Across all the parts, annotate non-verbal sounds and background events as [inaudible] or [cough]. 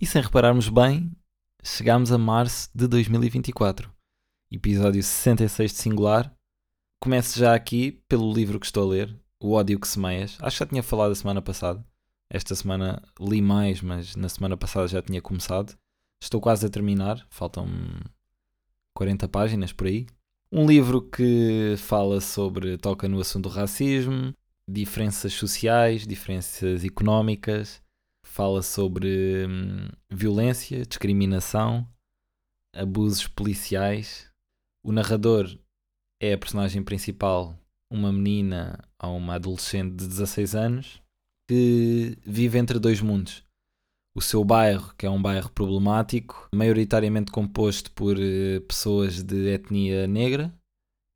E sem repararmos bem, chegámos a março de 2024, episódio 66 de Singular. Começo já aqui pelo livro que estou a ler, O Ódio que Semeias. Acho que já tinha falado a semana passada. Esta semana li mais, mas na semana passada já tinha começado. Estou quase a terminar, faltam 40 páginas por aí. Um livro que fala sobre, toca no assunto do racismo, diferenças sociais, diferenças económicas, fala sobre hum, violência, discriminação, abusos policiais. O narrador é a personagem principal, uma menina ou uma adolescente de 16 anos que vive entre dois mundos o seu bairro, que é um bairro problemático, maioritariamente composto por uh, pessoas de etnia negra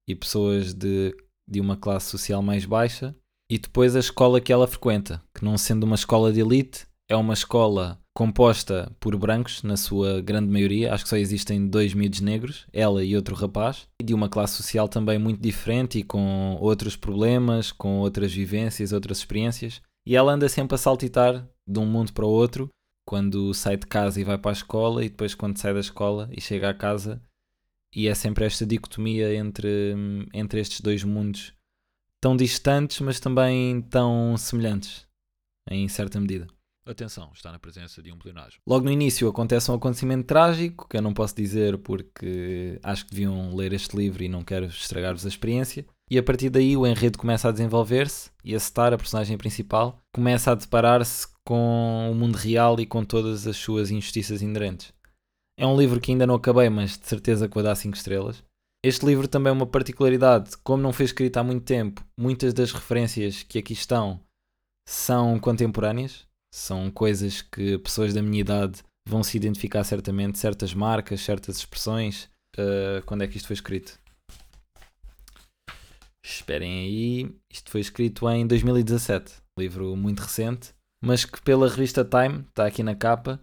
e pessoas de, de uma classe social mais baixa, e depois a escola que ela frequenta, que não sendo uma escola de elite, é uma escola composta por brancos, na sua grande maioria, acho que só existem dois miúdos negros, ela e outro rapaz, de uma classe social também muito diferente e com outros problemas, com outras vivências, outras experiências, e ela anda sempre a saltitar de um mundo para o outro, quando sai de casa e vai para a escola, e depois quando sai da escola e chega à casa, e é sempre esta dicotomia entre, entre estes dois mundos tão distantes, mas também tão semelhantes, em certa medida. Atenção, está na presença de um pleonasmo. Logo no início acontece um acontecimento trágico, que eu não posso dizer porque acho que deviam ler este livro e não quero estragar-vos a experiência. E a partir daí o enredo começa a desenvolver-se e a Star, a personagem principal, começa a deparar-se com o mundo real e com todas as suas injustiças inerentes. É um livro que ainda não acabei, mas de certeza que vou dar 5 estrelas. Este livro também é uma particularidade, como não foi escrito há muito tempo, muitas das referências que aqui estão são contemporâneas, são coisas que pessoas da minha idade vão se identificar certamente, certas marcas, certas expressões. Uh, quando é que isto foi escrito? Esperem aí, isto foi escrito em 2017, livro muito recente, mas que pela revista Time, está aqui na capa,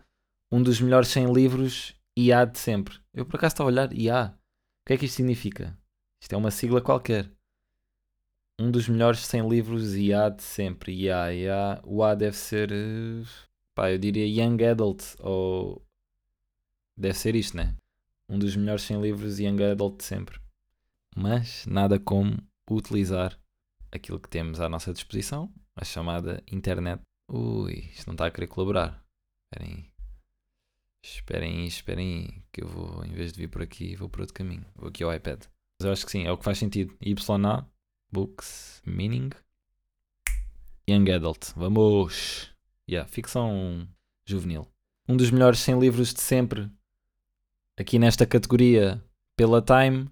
um dos melhores 100 livros IA de sempre. Eu por acaso estava a olhar IA. O que é que isto significa? Isto é uma sigla qualquer. Um dos melhores 100 livros IA de sempre. IA, IA. O A deve ser. Eh, pá, eu diria Young Adult. Ou. Deve ser isto, né? Um dos melhores 100 livros Young Adult de sempre. Mas nada como utilizar aquilo que temos à nossa disposição, a chamada internet. Ui, isto não está a querer colaborar. Esperem aí. Esperem aí, esperem aí, que eu vou, em vez de vir por aqui, vou por outro caminho. Vou aqui ao iPad. Mas eu acho que sim, é o que faz sentido. YA, Books, Meaning, Young Adult. Vamos! Yeah, ficção juvenil. Um dos melhores 100 livros de sempre, aqui nesta categoria, pela Time,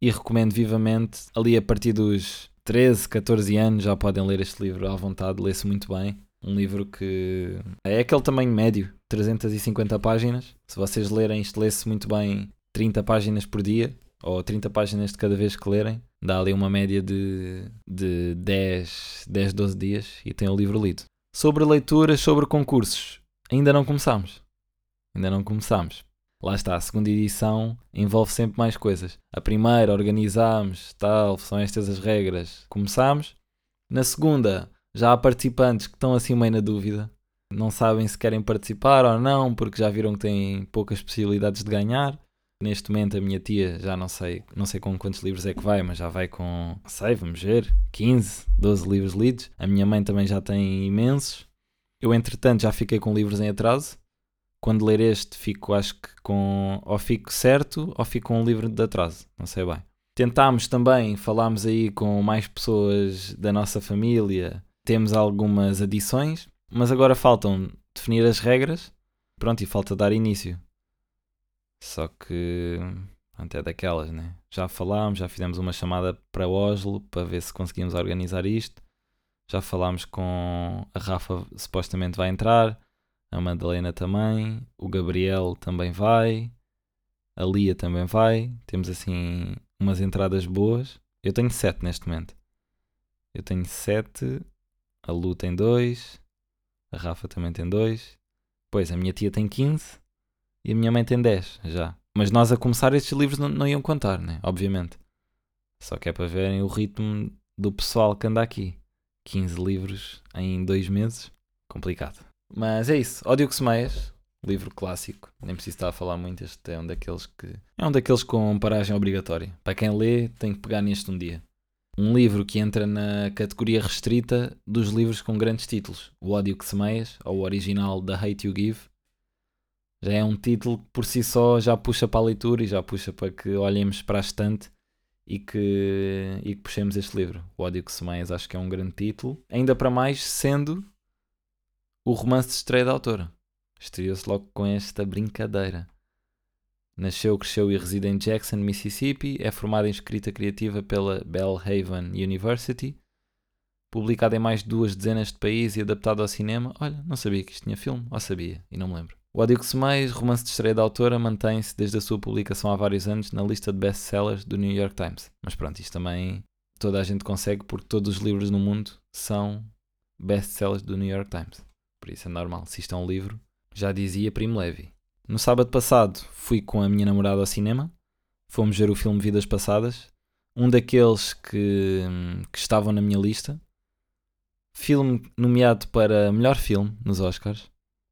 e recomendo vivamente. Ali a partir dos 13, 14 anos já podem ler este livro à vontade, lê-se muito bem. Um livro que é aquele tamanho médio, 350 páginas. Se vocês lerem, isto lê-se muito bem 30 páginas por dia, ou 30 páginas de cada vez que lerem. Dá ali uma média de, de 10, 10, 12 dias e tem o livro lido. Sobre leituras, sobre concursos, ainda não começámos. Ainda não começámos lá está, a segunda edição envolve sempre mais coisas. A primeira organizámos, tal, são estas as regras, começámos. Na segunda, já há participantes que estão assim meio na dúvida, não sabem se querem participar ou não, porque já viram que têm poucas possibilidades de ganhar. Neste momento a minha tia já não sei, não sei com quantos livros é que vai, mas já vai com, não sei, vamos ver, 15, 12 livros lidos. A minha mãe também já tem imensos. Eu entretanto já fiquei com livros em atraso, quando ler este, fico, acho que com. Ou fico certo ou fico com um livro de atraso, não sei bem. Tentámos também, falámos aí com mais pessoas da nossa família, temos algumas adições, mas agora faltam definir as regras, pronto, e falta dar início. Só que. Até daquelas, né? Já falámos, já fizemos uma chamada para Oslo para ver se conseguimos organizar isto. Já falámos com a Rafa, supostamente vai entrar a Madalena também, o Gabriel também vai, a Lia também vai. Temos assim umas entradas boas. Eu tenho sete neste momento. Eu tenho sete, a Lu tem dois, a Rafa também tem dois. Pois, a minha tia tem 15 e a minha mãe tem 10 já. Mas nós a começar estes livros não, não iam contar, né? Obviamente. Só que é para verem o ritmo do pessoal que anda aqui. 15 livros em dois meses. Complicado. Mas é isso. Ódio que semeias. Livro clássico. Nem preciso estar a falar muito. Este é um daqueles que. É um daqueles com paragem obrigatória. Para quem lê, tem que pegar neste um dia. Um livro que entra na categoria restrita dos livros com grandes títulos. O Ódio que semeias, ou o original The Hate You Give. Já é um título que por si só já puxa para a leitura e já puxa para que olhemos para a estante e que, e que puxemos este livro. O Ódio que Semeias acho que é um grande título. Ainda para mais sendo o romance de estreia da autora. Estreou-se logo com esta brincadeira. Nasceu, cresceu e reside em Jackson, Mississippi. É formada em escrita criativa pela Belhaven University. Publicada em mais de duas dezenas de países e adaptado ao cinema. Olha, não sabia que isto tinha filme. Ou sabia, e não me lembro. O Ódio que Semeias, romance de estreia da autora, mantém-se desde a sua publicação há vários anos na lista de best-sellers do New York Times. Mas pronto, isto também toda a gente consegue porque todos os livros no mundo são best-sellers do New York Times. Por isso é normal. Se isto é um livro, já dizia Primo Levi. No sábado passado fui com a minha namorada ao cinema. Fomos ver o filme Vidas Passadas. Um daqueles que, que estavam na minha lista. Filme nomeado para melhor filme nos Oscars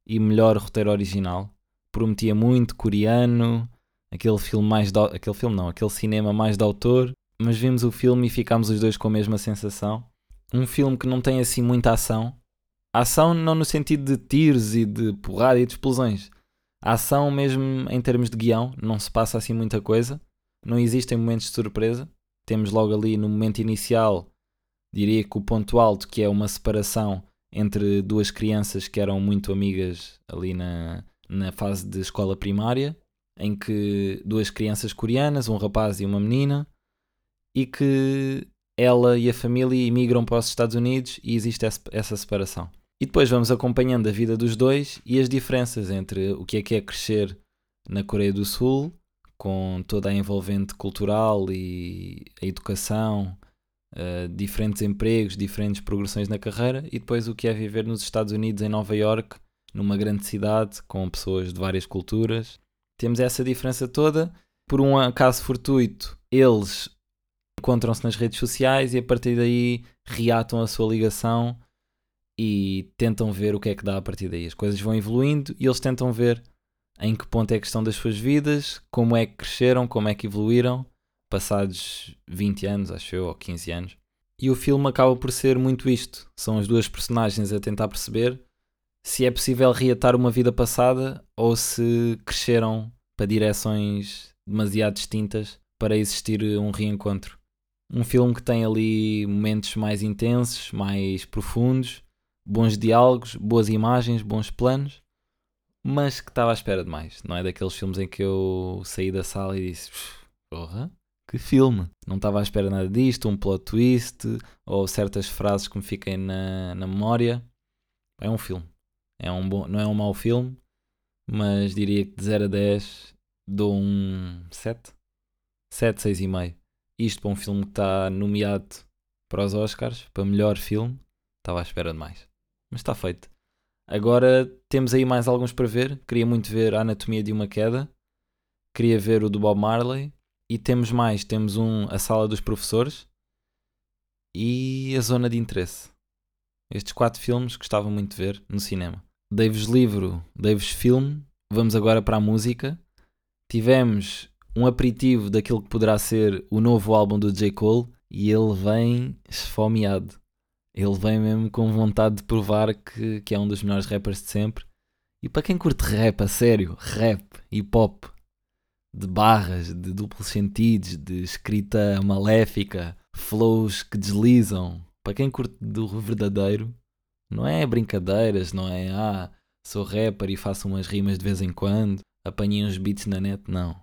e melhor roteiro original. Prometia muito coreano, aquele filme mais aquele filme não, aquele cinema mais de autor, mas vimos o filme e ficámos os dois com a mesma sensação. Um filme que não tem assim muita ação. Ação não no sentido de tiros e de porrada e de explosões. Ação mesmo em termos de guião, não se passa assim muita coisa. Não existem momentos de surpresa. Temos logo ali no momento inicial, diria que o ponto alto, que é uma separação entre duas crianças que eram muito amigas ali na, na fase de escola primária, em que duas crianças coreanas, um rapaz e uma menina, e que ela e a família imigram para os Estados Unidos e existe essa separação. E depois vamos acompanhando a vida dos dois e as diferenças entre o que é que é crescer na Coreia do Sul, com toda a envolvente cultural e a educação uh, diferentes empregos, diferentes progressões na carreira e depois o que é viver nos Estados Unidos, em Nova York, numa grande cidade com pessoas de várias culturas. Temos essa diferença toda. Por um acaso fortuito, eles encontram-se nas redes sociais e a partir daí reatam a sua ligação e tentam ver o que é que dá a partir daí. As coisas vão evoluindo e eles tentam ver em que ponto é que estão das suas vidas, como é que cresceram, como é que evoluíram passados 20 anos, acho eu, ou 15 anos. E o filme acaba por ser muito isto. São as duas personagens a tentar perceber se é possível reatar uma vida passada ou se cresceram para direções demasiado distintas para existir um reencontro. Um filme que tem ali momentos mais intensos, mais profundos, bons diálogos, boas imagens, bons planos, mas que estava à espera de mais. Não é daqueles filmes em que eu saí da sala e disse: Porra, que filme! Não estava à espera nada disto, um plot twist ou certas frases que me fiquem na, na memória. É um filme. É um bom, não é um mau filme, mas diria que de 0 a 10 dou um 7. 7, 6,5. Isto para um filme que está nomeado para os Oscars, para melhor filme, estava à espera de mais. Mas está feito. Agora temos aí mais alguns para ver. Queria muito ver a Anatomia de uma Queda. Queria ver o do Bob Marley. E temos mais, temos um, a sala dos professores e a zona de interesse. Estes quatro filmes gostava muito de ver no cinema. Dei-vos livro, dei-vos filme, vamos agora para a música. Tivemos um aperitivo daquilo que poderá ser o novo álbum do J. Cole e ele vem esfomeado. Ele vem mesmo com vontade de provar que, que é um dos melhores rappers de sempre. E para quem curte rap, a sério, rap, hip hop, de barras, de duplos sentidos, de escrita maléfica, flows que deslizam. Para quem curte do verdadeiro, não é brincadeiras, não é ah, sou rapper e faço umas rimas de vez em quando, apanhei uns beats na net, não.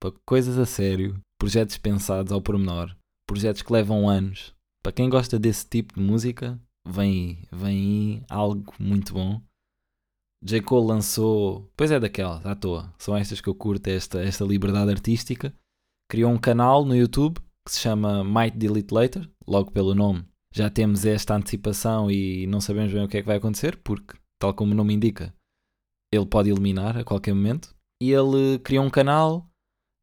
Para coisas a sério, projetos pensados ao pormenor, projetos que levam anos. Para quem gosta desse tipo de música, vem aí, vem aí algo muito bom J. Cole lançou. Pois é, daquelas, à toa. São estas que eu curto, esta, esta liberdade artística. Criou um canal no YouTube que se chama Might Delete Later, logo pelo nome. Já temos esta antecipação e não sabemos bem o que é que vai acontecer, porque, tal como o nome indica, ele pode eliminar a qualquer momento. E ele criou um canal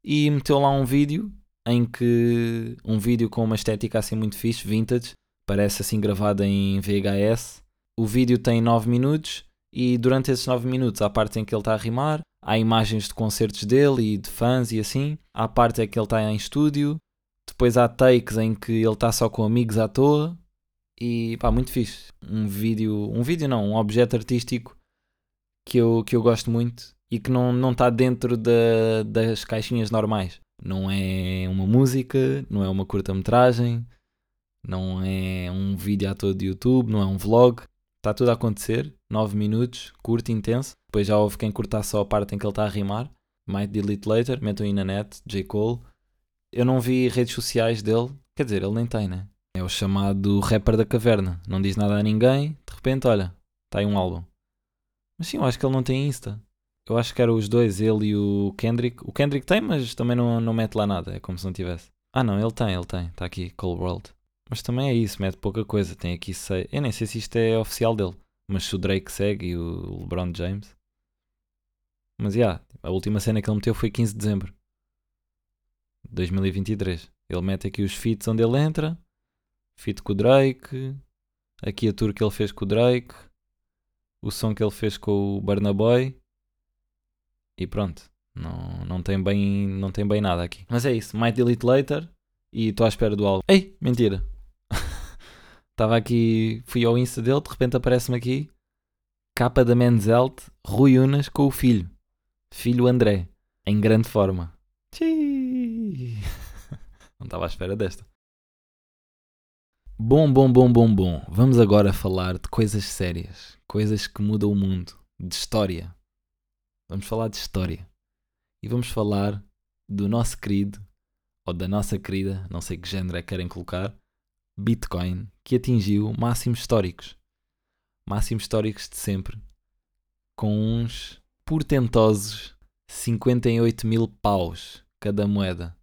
e meteu lá um vídeo em que. um vídeo com uma estética assim muito fixe, vintage, Parece assim gravado em VHS. O vídeo tem 9 minutos e durante esses 9 minutos há partes em que ele está a rimar, há imagens de concertos dele e de fãs e assim, há parte em que ele está em estúdio, depois há takes em que ele está só com amigos à toa e pá, muito fixe. Um vídeo, um vídeo não, um objeto artístico que eu, que eu gosto muito e que não, não está dentro da, das caixinhas normais. Não é uma música, não é uma curta-metragem, não é um vídeo à toa de YouTube, não é um vlog. Está tudo a acontecer, 9 minutos, curto, intenso. Depois já houve quem cortar só a parte em que ele está a rimar. Might delete later, metam aí na net, J. Cole. Eu não vi redes sociais dele, quer dizer, ele nem tem, né? É o chamado rapper da caverna. Não diz nada a ninguém, de repente, olha, está aí um álbum. Mas sim, eu acho que ele não tem Insta. Eu acho que eram os dois, ele e o Kendrick. O Kendrick tem, mas também não, não mete lá nada. É como se não tivesse. Ah, não, ele tem, ele tem. Está aqui, Cold World. Mas também é isso, mete pouca coisa. Tem aqui sei. Eu nem sei se isto é oficial dele. Mas se o Drake segue e o LeBron James. Mas já, yeah, a última cena que ele meteu foi 15 de dezembro de 2023. Ele mete aqui os feats onde ele entra. Feat com o Drake. Aqui a tour que ele fez com o Drake. O som que ele fez com o Barnaboy e pronto. Não, não, tem bem, não tem bem nada aqui. Mas é isso. Might delete later. E estou à espera do álbum. Ei, mentira. Estava aqui, fui ao Insta dele, de repente aparece-me aqui capa da Menzelt, Rui Unas com o filho. Filho André. Em grande forma. [laughs] Não estava à espera desta. Bom, bom, bom, bom, bom. Vamos agora falar de coisas sérias. Coisas que mudam o mundo. De história. Vamos falar de história. E vamos falar do nosso querido, ou da nossa querida, não sei que género é que querem colocar, Bitcoin, que atingiu máximos históricos. Máximos históricos de sempre. Com uns portentosos 58 mil paus cada moeda.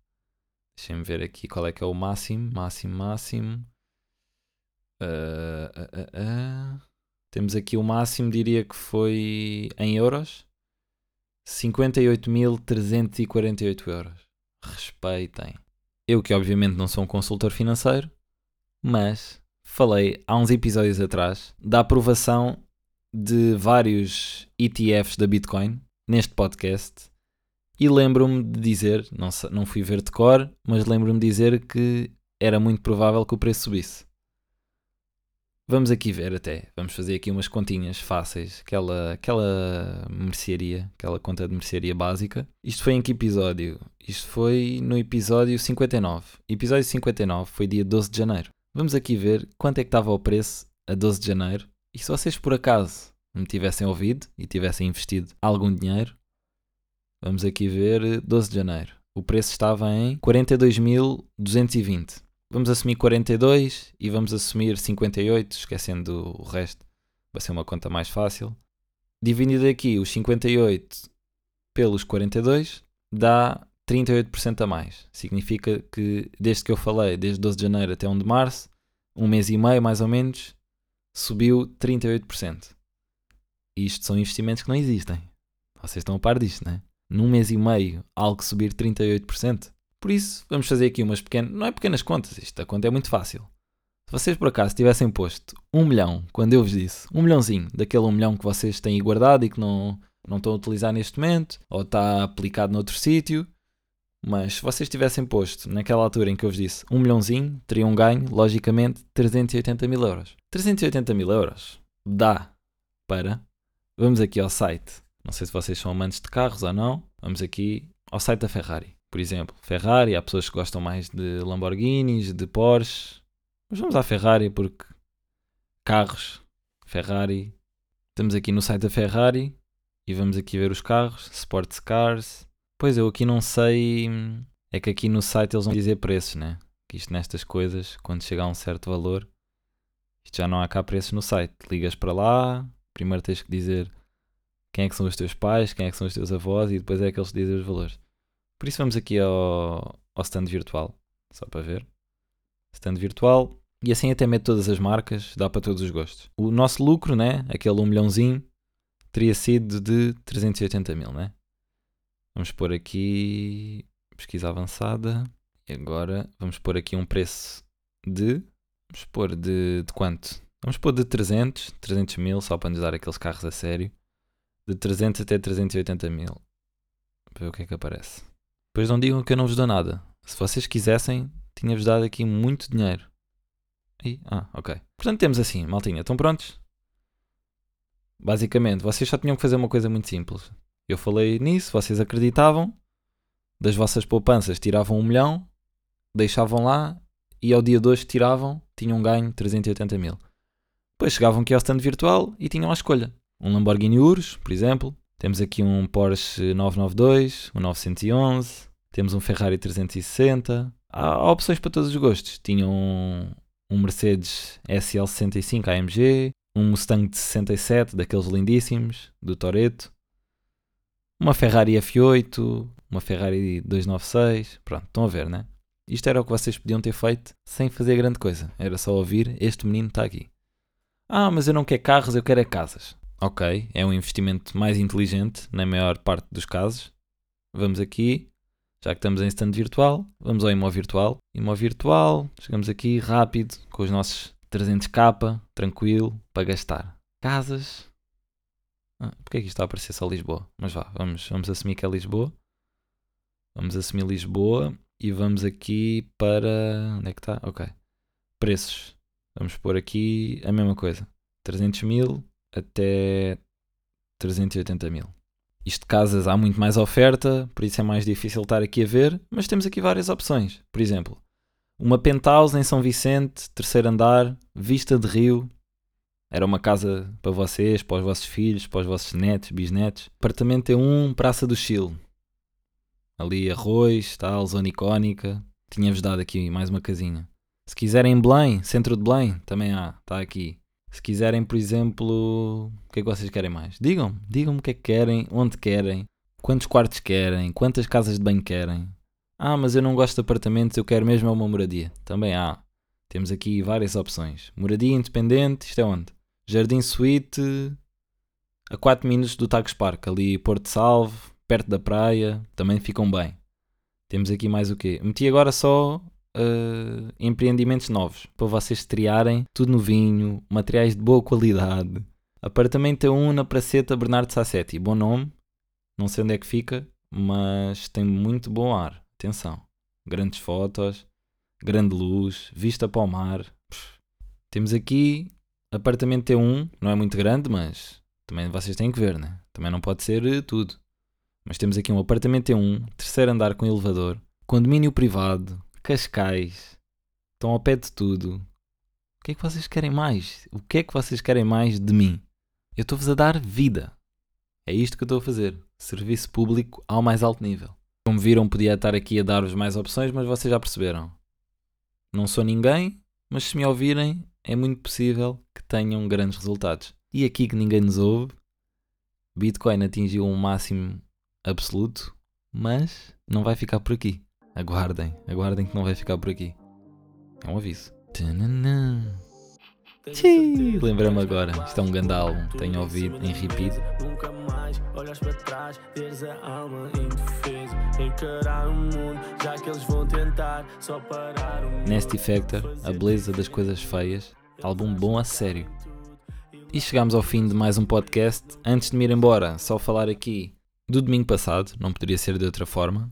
Deixem-me ver aqui qual é que é o máximo. Máximo, máximo. Uh, uh, uh, Temos aqui o máximo, diria que foi em euros. 58.348 euros. Respeitem. Eu que obviamente não sou um consultor financeiro, mas falei há uns episódios atrás da aprovação de vários ETFs da Bitcoin neste podcast e lembro-me de dizer, não, não fui ver de cor, mas lembro-me de dizer que era muito provável que o preço subisse. Vamos aqui ver até, vamos fazer aqui umas continhas fáceis, aquela, aquela mercearia, aquela conta de mercearia básica. Isto foi em que episódio? Isto foi no episódio 59. Episódio 59 foi dia 12 de janeiro. Vamos aqui ver quanto é que estava o preço a 12 de janeiro. E se vocês por acaso me tivessem ouvido e tivessem investido algum dinheiro, vamos aqui ver 12 de janeiro. O preço estava em 42.220. Vamos assumir 42 e vamos assumir 58, esquecendo o resto. Vai ser uma conta mais fácil. Dividido aqui os 58 pelos 42 dá 38% a mais. Significa que desde que eu falei, desde 12 de janeiro até 1 de março, um mês e meio mais ou menos, subiu 38%. E isto são investimentos que não existem. Vocês estão a par disto, não é? Num mês e meio, algo subir 38%. Por isso, vamos fazer aqui umas pequenas. Não é pequenas contas, isto a conta é muito fácil. Se vocês por acaso tivessem posto um milhão, quando eu vos disse, um milhãozinho, daquele um milhão que vocês têm guardado e que não, não estão a utilizar neste momento, ou está aplicado noutro sítio, mas se vocês tivessem posto naquela altura em que eu vos disse um milhãozinho, teriam ganho, logicamente, 380 mil euros. 380 mil euros dá para. Vamos aqui ao site. Não sei se vocês são amantes de carros ou não. Vamos aqui ao site da Ferrari por exemplo, Ferrari, há pessoas que gostam mais de Lamborghinis, de Porsche. Mas vamos à Ferrari porque carros, Ferrari. Estamos aqui no site da Ferrari e vamos aqui ver os carros, Sports Cars. Pois eu aqui não sei, é que aqui no site eles vão dizer preços, né? Que isto nestas coisas, quando chega a um certo valor, isto já não há cá preços no site. Ligas para lá, primeiro tens que dizer quem é que são os teus pais, quem é que são os teus avós e depois é que eles dizem os valores. Por isso vamos aqui ao, ao stand virtual, só para ver. Stand virtual. E assim até mete todas as marcas, dá para todos os gostos. O nosso lucro, né? Aquele 1 milhãozinho, teria sido de 380 mil, né? Vamos pôr aqui pesquisa avançada. E agora vamos pôr aqui um preço de Vamos pôr de, de quanto? Vamos pôr de 300, 300 mil, só para nos dar aqueles carros a sério. De 300 até 380 mil. Para ver o que é que aparece. Depois não digam que eu não vos dou nada. Se vocês quisessem, tinha-vos dado aqui muito dinheiro. E, ah, ok. Portanto, temos assim, maltinha. Estão prontos? Basicamente, vocês só tinham que fazer uma coisa muito simples. Eu falei nisso, vocês acreditavam. Das vossas poupanças tiravam um milhão, deixavam lá e ao dia 2 tiravam, tinham ganho 380 mil. Depois chegavam aqui ao stand virtual e tinham a escolha. Um Lamborghini Urus, por exemplo. Temos aqui um Porsche 992, um 911. Temos um Ferrari 360. Há, opções para todos os gostos. Tinham um Mercedes SL65 AMG, um Mustang de 67, daqueles lindíssimos, do Toreto. Uma Ferrari F8, uma Ferrari 296. Pronto, estão a ver, né? Isto era o que vocês podiam ter feito sem fazer grande coisa. Era só ouvir: este menino está aqui. Ah, mas eu não quero carros, eu quero é casas. Ok, é um investimento mais inteligente na maior parte dos casos. Vamos aqui, já que estamos em stand virtual, vamos ao imóvel virtual. Imóvel virtual, chegamos aqui rápido com os nossos 300k, tranquilo, para gastar. Casas. Ah, porque é que isto está a aparecer só Lisboa? Mas vá, vamos, vamos assumir que é Lisboa. Vamos assumir Lisboa e vamos aqui para. Onde é que está? Ok. Preços. Vamos pôr aqui a mesma coisa: 300 mil até 380 mil. Isto de casas há muito mais oferta, por isso é mais difícil estar aqui a ver, mas temos aqui várias opções. Por exemplo, uma penthouse em São Vicente, terceiro andar, vista de rio. Era uma casa para vocês, para os vossos filhos, para os vossos netos, bisnetos. Apartamento T1, Praça do Chile. Ali arroz, tal, zona icónica. Tinha-vos dado aqui mais uma casinha. Se quiserem Belém, centro de Belém, também há, está aqui. Se quiserem, por exemplo, o que é que vocês querem mais? Digam-me, digam-me o que é que querem, onde querem, quantos quartos querem, quantas casas de banho querem. Ah, mas eu não gosto de apartamentos, eu quero mesmo uma moradia. Também há. Temos aqui várias opções. Moradia independente, isto é onde? Jardim Suite, a 4 minutos do Tagus Park, ali Porto Salvo, perto da praia, também ficam bem. Temos aqui mais o quê? Meti agora só uh, empreendimentos novos para vocês estrearem, tudo novinho, materiais de boa qualidade. Apartamento 1 na Praceta Bernardo Sassetti, bom nome, não sei onde é que fica, mas tem muito bom ar. Atenção, grandes fotos, grande luz, vista para o mar. Temos aqui apartamento T1, não é muito grande, mas também vocês têm que ver, né? Também não pode ser eh, tudo. Mas temos aqui um apartamento T1, terceiro andar com elevador, condomínio privado, Cascais, estão ao pé de tudo. O que é que vocês querem mais? O que é que vocês querem mais de mim? Eu estou-vos a dar vida. É isto que eu estou a fazer. Serviço público ao mais alto nível. Como viram, podia estar aqui a dar-vos mais opções, mas vocês já perceberam. Não sou ninguém, mas se me ouvirem, é muito possível que tenham grandes resultados. E aqui que ninguém nos ouve, Bitcoin atingiu um máximo absoluto, mas não vai ficar por aqui. Aguardem, aguardem que não vai ficar por aqui. É um aviso. Lembrei-me agora, isto é um grande álbum, tenho ouvido em repeat. Nunca mais olhas para trás, teres a alma indefesa. Encarar o mundo, já que eles vão tentar só parar o Nasty Factor, a beleza das coisas feias, álbum bom a sério. E chegamos ao fim de mais um podcast. Antes de me ir embora, só falar aqui do domingo passado, não poderia ser de outra forma.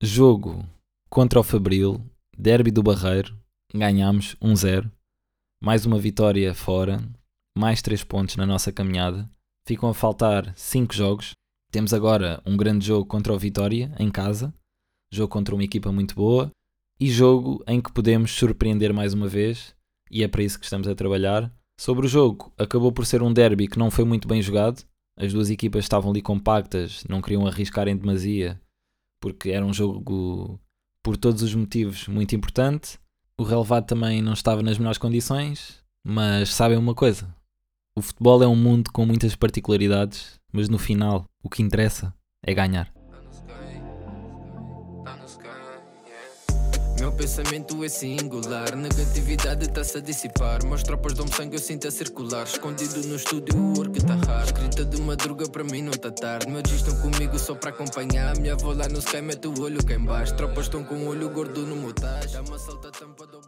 Jogo contra o Fabril, Derby do Barreiro, ganhámos 1-0. Mais uma vitória fora, mais 3 pontos na nossa caminhada. Ficam a faltar 5 jogos. Temos agora um grande jogo contra o Vitória, em casa. Jogo contra uma equipa muito boa. E jogo em que podemos surpreender mais uma vez. E é para isso que estamos a trabalhar. Sobre o jogo, acabou por ser um derby que não foi muito bem jogado. As duas equipas estavam ali compactas, não queriam arriscar em demasia porque era um jogo, por todos os motivos, muito importante. O relevado também não estava nas melhores condições, mas sabem uma coisa: o futebol é um mundo com muitas particularidades, mas no final o que interessa é ganhar. Meu pensamento é singular, negatividade está-se a dissipar. Meus tropas dão sangue, eu sinto a circular. Escondido no estúdio, o work tá hard. Escrita de madruga, para mim não tá tarde. Meus estão comigo só para acompanhar. Minha avó lá no sky mete o olho cá embaixo. Tropas estão com o olho gordo no motage. Dá uma salta tampa do